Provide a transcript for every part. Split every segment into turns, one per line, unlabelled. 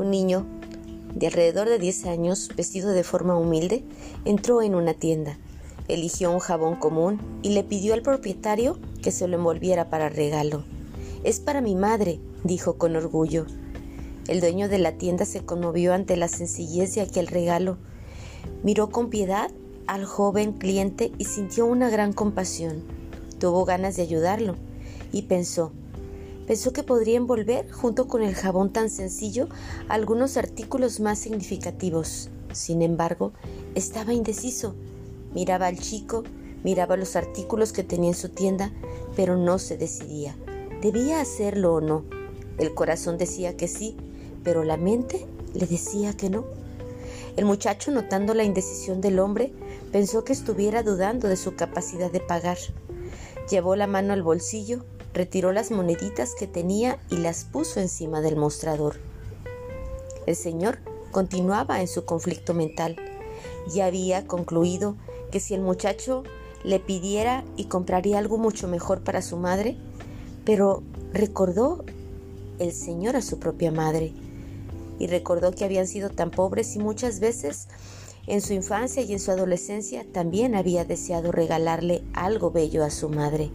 Un niño de alrededor de 10 años, vestido de forma humilde, entró en una tienda, eligió un jabón común y le pidió al propietario que se lo envolviera para regalo. Es para mi madre, dijo con orgullo. El dueño de la tienda se conmovió ante la sencillez de aquel regalo. Miró con piedad al joven cliente y sintió una gran compasión. Tuvo ganas de ayudarlo y pensó, pensó que podría envolver, junto con el jabón tan sencillo, algunos artículos más significativos. Sin embargo, estaba indeciso. Miraba al chico, miraba los artículos que tenía en su tienda, pero no se decidía. ¿Debía hacerlo o no? El corazón decía que sí, pero la mente le decía que no. El muchacho, notando la indecisión del hombre, pensó que estuviera dudando de su capacidad de pagar. Llevó la mano al bolsillo retiró las moneditas que tenía y las puso encima del mostrador. El señor continuaba en su conflicto mental. Ya había concluido que si el muchacho le pidiera y compraría algo mucho mejor para su madre, pero recordó el señor a su propia madre y recordó que habían sido tan pobres y muchas veces en su infancia y en su adolescencia también había deseado regalarle algo bello a su madre.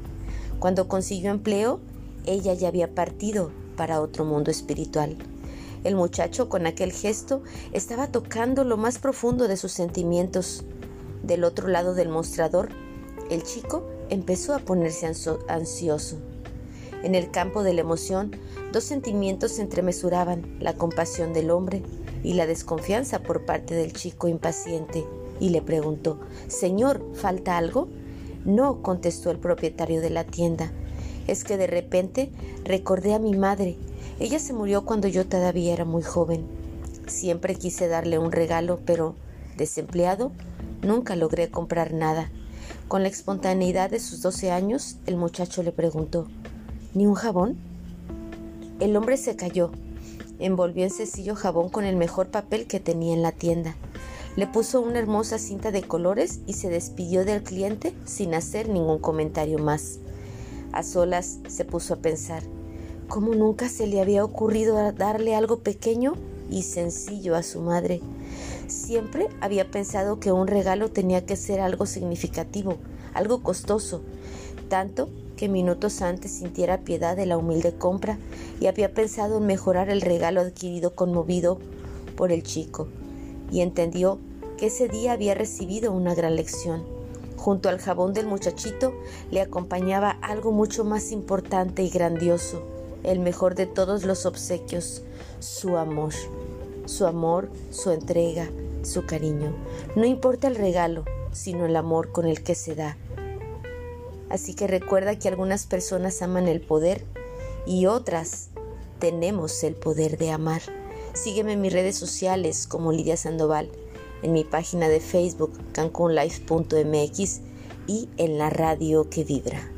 Cuando consiguió empleo, ella ya había partido para otro mundo espiritual. El muchacho con aquel gesto estaba tocando lo más profundo de sus sentimientos. Del otro lado del mostrador, el chico empezó a ponerse ansioso. En el campo de la emoción, dos sentimientos se entremesuraban, la compasión del hombre y la desconfianza por parte del chico impaciente, y le preguntó, Señor, ¿falta algo? No, contestó el propietario de la tienda. Es que de repente recordé a mi madre. Ella se murió cuando yo todavía era muy joven. Siempre quise darle un regalo, pero, desempleado, nunca logré comprar nada. Con la espontaneidad de sus doce años, el muchacho le preguntó, ¿Ni un jabón? El hombre se calló. Envolvió en sencillo jabón con el mejor papel que tenía en la tienda. Le puso una hermosa cinta de colores y se despidió del cliente sin hacer ningún comentario más. A solas se puso a pensar, ¿cómo nunca se le había ocurrido darle algo pequeño y sencillo a su madre? Siempre había pensado que un regalo tenía que ser algo significativo, algo costoso, tanto que minutos antes sintiera piedad de la humilde compra y había pensado en mejorar el regalo adquirido conmovido por el chico y entendió que ese día había recibido una gran lección. Junto al jabón del muchachito le acompañaba algo mucho más importante y grandioso, el mejor de todos los obsequios, su amor. Su amor, su entrega, su cariño. No importa el regalo, sino el amor con el que se da. Así que recuerda que algunas personas aman el poder y otras tenemos el poder de amar. Sígueme en mis redes sociales como Lidia Sandoval, en mi página de Facebook cancunlife.mx y en la radio que vibra.